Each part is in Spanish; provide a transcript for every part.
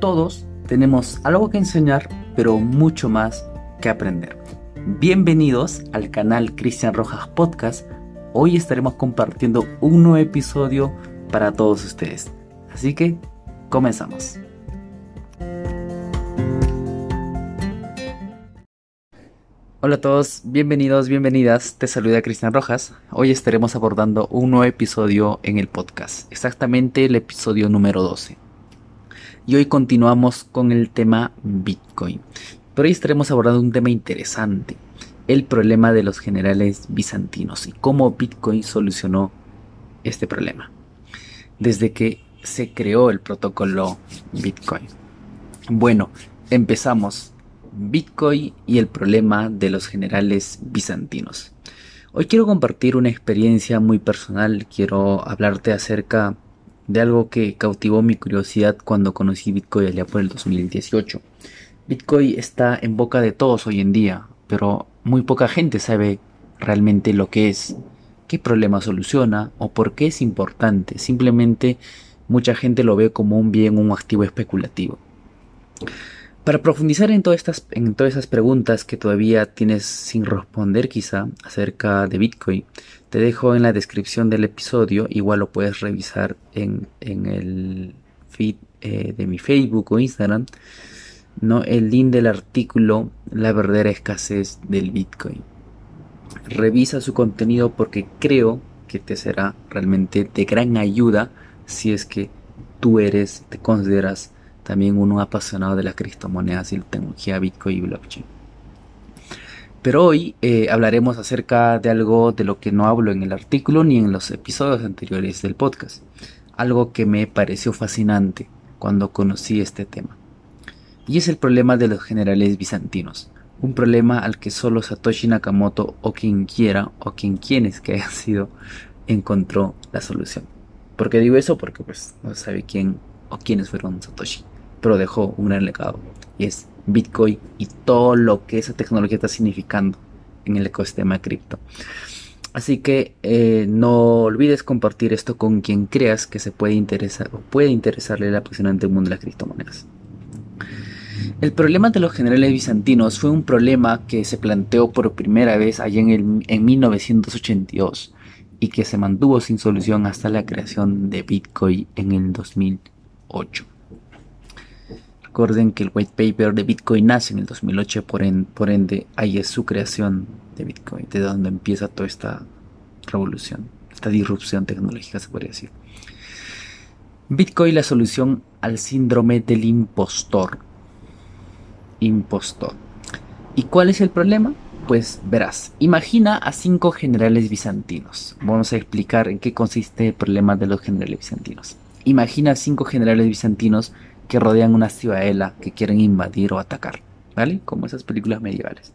Todos tenemos algo que enseñar, pero mucho más que aprender. Bienvenidos al canal Cristian Rojas Podcast. Hoy estaremos compartiendo un nuevo episodio para todos ustedes. Así que comenzamos. Hola a todos, bienvenidos, bienvenidas. Te saluda Cristian Rojas. Hoy estaremos abordando un nuevo episodio en el podcast, exactamente el episodio número 12 y hoy continuamos con el tema Bitcoin. Pero hoy estaremos abordando un tema interesante, el problema de los generales bizantinos y cómo Bitcoin solucionó este problema. Desde que se creó el protocolo Bitcoin. Bueno, empezamos. Bitcoin y el problema de los generales bizantinos. Hoy quiero compartir una experiencia muy personal, quiero hablarte acerca de algo que cautivó mi curiosidad cuando conocí Bitcoin allá por el 2018. Bitcoin está en boca de todos hoy en día, pero muy poca gente sabe realmente lo que es, qué problema soluciona o por qué es importante. Simplemente mucha gente lo ve como un bien, un activo especulativo. Para profundizar en todas, estas, en todas esas preguntas que todavía tienes sin responder quizá acerca de Bitcoin, te dejo en la descripción del episodio, igual lo puedes revisar en, el feed eh, de mi Facebook o Instagram, ¿no? el link del artículo La verdadera escasez del Bitcoin. Revisa su contenido porque creo que te será realmente de gran ayuda si es que tú eres, te consideras también uno apasionado de las criptomonedas y la tecnología Bitcoin y blockchain. Pero hoy eh, hablaremos acerca de algo de lo que no hablo en el artículo ni en los episodios anteriores del podcast. Algo que me pareció fascinante cuando conocí este tema. Y es el problema de los generales bizantinos. Un problema al que solo Satoshi Nakamoto o quien quiera o quien quienes que haya sido encontró la solución. ¿Por qué digo eso? Porque pues no sabe quién o quiénes fueron Satoshi. Pero dejó un gran legado. Y es Bitcoin y todo lo que esa tecnología está significando en el ecosistema cripto. Así que eh, no olvides compartir esto con quien creas que se puede interesar o puede interesarle el apasionante mundo de las criptomonedas. El problema de los generales bizantinos fue un problema que se planteó por primera vez allá en, en 1982 y que se mantuvo sin solución hasta la creación de Bitcoin en el 2008. Recuerden que el white paper de Bitcoin nace en el 2008, por, por ende ahí es su creación de Bitcoin, de donde empieza toda esta revolución, esta disrupción tecnológica se podría decir. Bitcoin la solución al síndrome del impostor. Impostor. ¿Y cuál es el problema? Pues verás, imagina a cinco generales bizantinos. Vamos a explicar en qué consiste el problema de los generales bizantinos. Imagina a cinco generales bizantinos que rodean una ciudadela que quieren invadir o atacar, ¿vale? Como esas películas medievales.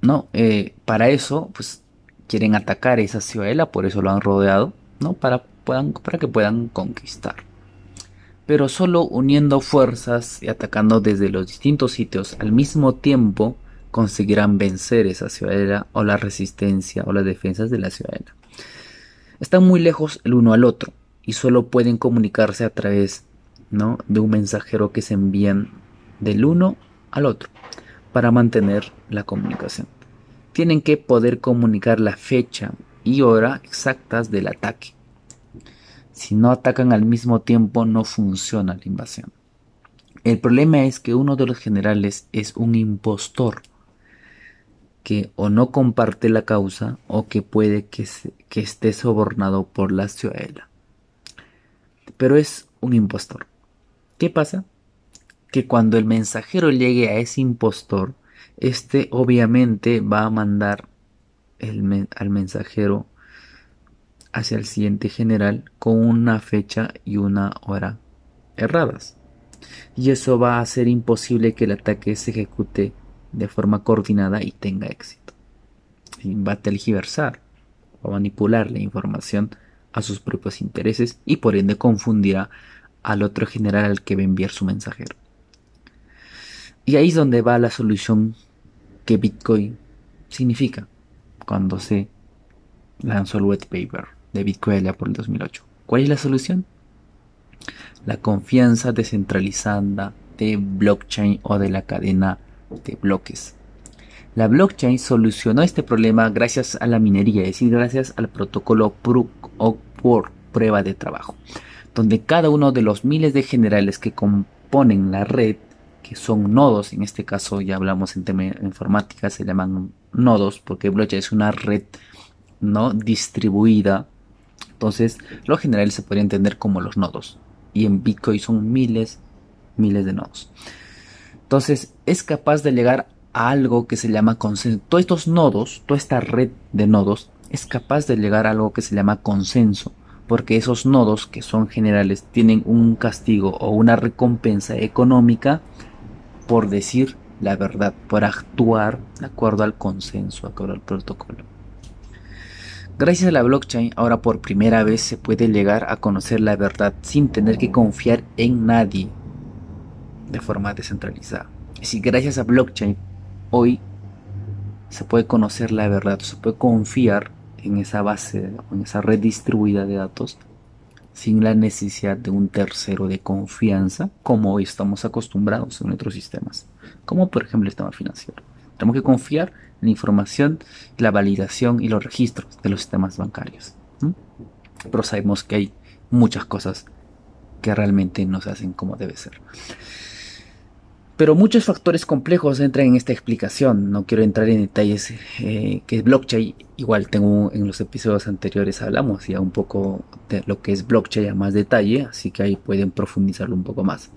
No, eh, para eso, pues quieren atacar esa ciudadela, por eso lo han rodeado, ¿no? Para, puedan, para que puedan conquistar. Pero solo uniendo fuerzas y atacando desde los distintos sitios al mismo tiempo conseguirán vencer esa ciudadela o la resistencia o las defensas de la ciudadela. Están muy lejos el uno al otro, y solo pueden comunicarse a través ¿no? de un mensajero que se envían del uno al otro para mantener la comunicación. Tienen que poder comunicar la fecha y hora exactas del ataque. Si no atacan al mismo tiempo no funciona la invasión. El problema es que uno de los generales es un impostor que o no comparte la causa o que puede que, que esté sobornado por la ciudadela pero es un impostor. ¿Qué pasa? Que cuando el mensajero llegue a ese impostor, este obviamente va a mandar al mensajero hacia el siguiente general con una fecha y una hora erradas. Y eso va a hacer imposible que el ataque se ejecute de forma coordinada y tenga éxito. Y va a tergiversar o manipular la información a sus propios intereses y por ende confundirá al otro general al que va a enviar su mensajero. Y ahí es donde va la solución que Bitcoin significa cuando se lanzó el white paper de Bitcoin por el 2008. ¿Cuál es la solución? la confianza descentralizada de blockchain o de la cadena de bloques. La blockchain solucionó este problema gracias a la minería, es decir, gracias al protocolo Proof of Work, prueba de trabajo, donde cada uno de los miles de generales que componen la red, que son nodos, en este caso ya hablamos en tema informática, se llaman nodos, porque blockchain es una red no distribuida. Entonces, los generales se podría entender como los nodos. Y en Bitcoin son miles, miles de nodos. Entonces, es capaz de llegar a algo que se llama consenso. Todos estos nodos, toda esta red de nodos, es capaz de llegar a algo que se llama consenso. Porque esos nodos, que son generales, tienen un castigo o una recompensa económica por decir la verdad, por actuar de acuerdo al consenso, de acuerdo al protocolo. Gracias a la blockchain, ahora por primera vez se puede llegar a conocer la verdad sin tener que confiar en nadie de forma descentralizada. Es decir, gracias a blockchain, hoy se puede conocer la verdad, se puede confiar en esa base, en esa red distribuida de datos sin la necesidad de un tercero de confianza, como hoy estamos acostumbrados en otros sistemas, como por ejemplo el sistema financiero. Tenemos que confiar en la información, la validación y los registros de los sistemas bancarios. Pero sabemos que hay muchas cosas que realmente no se hacen como debe ser. Pero muchos factores complejos entran en esta explicación. No quiero entrar en detalles eh, que es blockchain. Igual tengo en los episodios anteriores hablamos ya un poco de lo que es blockchain a más detalle, así que ahí pueden profundizarlo un poco más.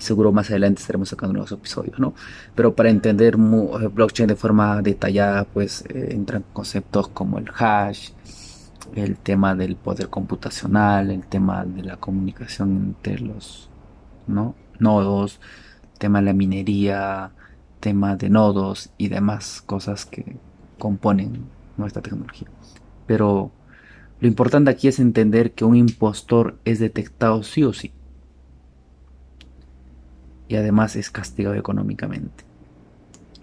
Seguro más adelante estaremos sacando nuevos episodios, ¿no? Pero para entender eh, blockchain de forma detallada, pues eh, entran conceptos como el hash, el tema del poder computacional, el tema de la comunicación entre los ¿no? nodos tema de la minería, tema de nodos y demás cosas que componen nuestra tecnología. Pero lo importante aquí es entender que un impostor es detectado sí o sí. Y además es castigado económicamente.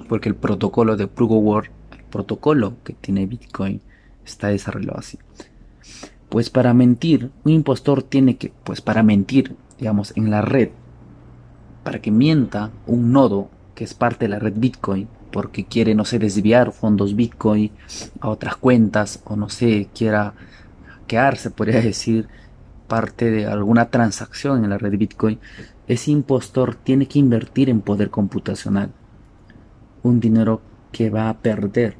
Porque el protocolo de Proof of Work, el protocolo que tiene Bitcoin, está desarrollado así. Pues para mentir, un impostor tiene que, pues para mentir, digamos, en la red, para que mienta un nodo que es parte de la red Bitcoin porque quiere, no sé, desviar fondos Bitcoin a otras cuentas o no sé, quiera se podría decir, parte de alguna transacción en la red Bitcoin, ese impostor tiene que invertir en poder computacional. Un dinero que va a perder.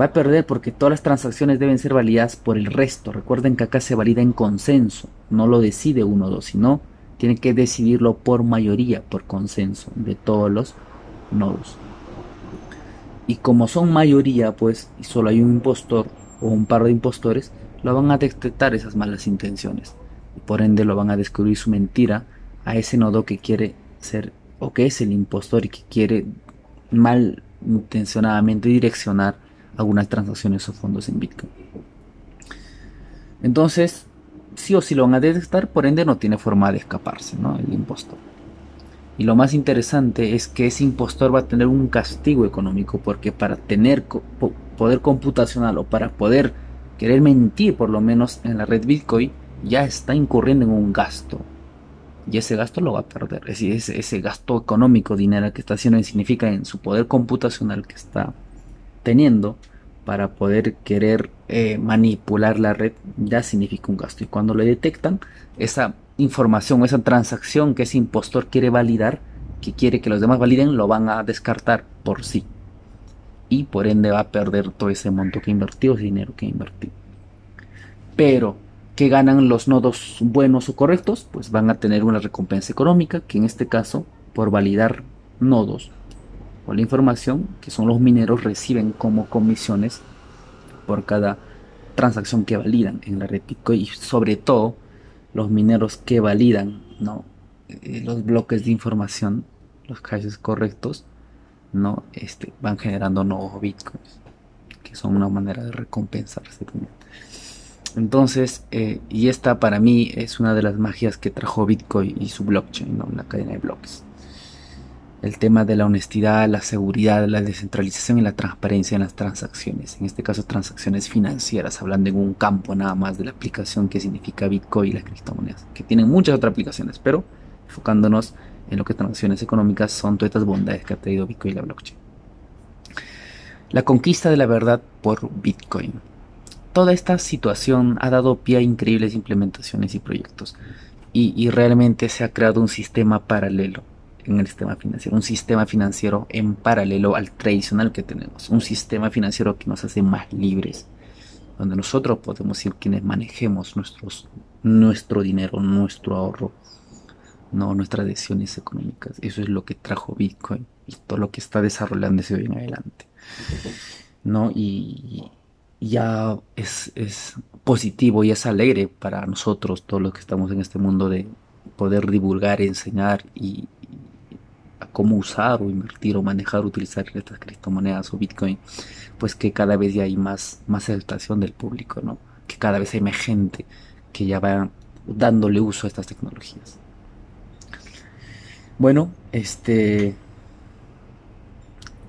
Va a perder porque todas las transacciones deben ser validadas por el resto. Recuerden que acá se valida en consenso. No lo decide uno o dos, sino tiene que decidirlo por mayoría, por consenso de todos los nodos. Y como son mayoría, pues, y solo hay un impostor o un par de impostores, lo van a detectar esas malas intenciones. Y por ende lo van a descubrir su mentira a ese nodo que quiere ser o que es el impostor y que quiere mal intencionadamente direccionar algunas transacciones o fondos en Bitcoin. Entonces, sí o sí lo van a detectar, por ende no tiene forma de escaparse, ¿no? El impostor. Y lo más interesante es que ese impostor va a tener un castigo económico porque para tener poder computacional o para poder querer mentir por lo menos en la red Bitcoin ya está incurriendo en un gasto. Y ese gasto lo va a perder. Es decir, ese, ese gasto económico, dinero que está haciendo, significa en su poder computacional que está teniendo, para poder querer eh, manipular la red ya significa un gasto. Y cuando le detectan esa información, esa transacción que ese impostor quiere validar, que quiere que los demás validen, lo van a descartar por sí. Y por ende va a perder todo ese monto que invertió, ese dinero que invertió. Pero, ¿qué ganan los nodos buenos o correctos? Pues van a tener una recompensa económica, que en este caso, por validar nodos la información que son los mineros reciben como comisiones por cada transacción que validan en la red Bitcoin y sobre todo los mineros que validan ¿no? Eh, los bloques de información, los hashes correctos, ¿no? este, van generando nuevos bitcoins, que son una manera de recompensarse Entonces, eh, y esta para mí es una de las magias que trajo Bitcoin y su blockchain, ¿no? la cadena de bloques. El tema de la honestidad, la seguridad, la descentralización y la transparencia en las transacciones. En este caso, transacciones financieras, hablando en un campo nada más de la aplicación que significa Bitcoin y las criptomonedas, que tienen muchas otras aplicaciones, pero enfocándonos en lo que transacciones económicas son todas estas bondades que ha traído Bitcoin y la blockchain. La conquista de la verdad por Bitcoin. Toda esta situación ha dado pie a increíbles implementaciones y proyectos y, y realmente se ha creado un sistema paralelo en el sistema financiero, un sistema financiero en paralelo al tradicional que tenemos, un sistema financiero que nos hace más libres, donde nosotros podemos ser quienes manejemos nuestros, nuestro dinero, nuestro ahorro, no nuestras decisiones económicas. Eso es lo que trajo Bitcoin y todo lo que está desarrollándose hoy en adelante. ¿no? Y, ya es, es positivo y es alegre para nosotros, todos los que estamos en este mundo, de poder divulgar, enseñar y, cómo usar o invertir o manejar, utilizar estas criptomonedas o Bitcoin, pues que cada vez ya hay más, más aceptación del público, ¿no? Que cada vez hay más gente que ya va dándole uso a estas tecnologías. Bueno, este...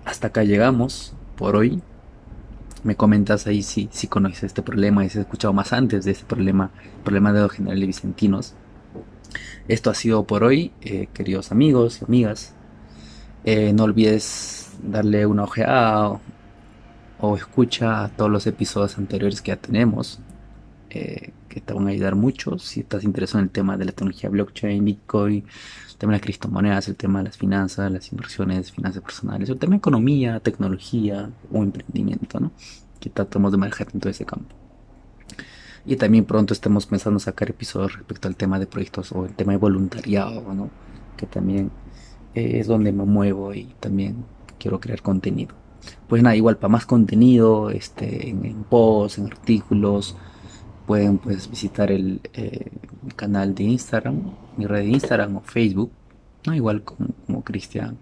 Hasta acá llegamos por hoy. Me comentas ahí si, si conoces este problema y si has escuchado más antes de este problema, problema de los generales vicentinos. Esto ha sido por hoy, eh, queridos amigos y amigas. Eh, no olvides darle una ojeada o, escucha a todos los episodios anteriores que ya tenemos, eh, que te van a ayudar mucho si estás interesado en el tema de la tecnología blockchain, Bitcoin, el tema de las criptomonedas, el tema de las finanzas, las inversiones, finanzas personales, el tema de economía, tecnología o emprendimiento, ¿no? Que tratamos de manejar en todo ese campo. Y también pronto estemos pensando sacar episodios respecto al tema de proyectos o el tema de voluntariado, ¿no? Que también es donde me muevo y también quiero crear contenido. Pues nada, igual para más contenido, este, en, posts, en artículos, pueden pues visitar el eh, canal de Instagram, mi red de Instagram o Facebook, ¿no? igual como, como Cristian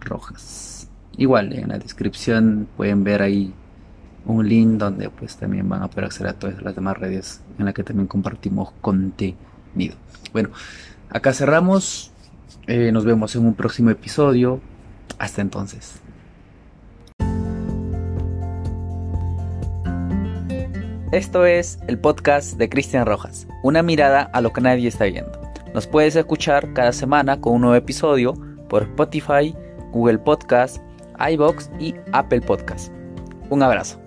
Rojas. Igual en la descripción pueden ver ahí un link donde pues también van a poder acceder a todas las demás redes en las que también compartimos contenido. Bueno, acá cerramos. Eh, nos vemos en un próximo episodio. Hasta entonces. Esto es el podcast de Cristian Rojas, una mirada a lo que nadie está viendo. Nos puedes escuchar cada semana con un nuevo episodio por Spotify, Google Podcast, iBox y Apple Podcast. Un abrazo.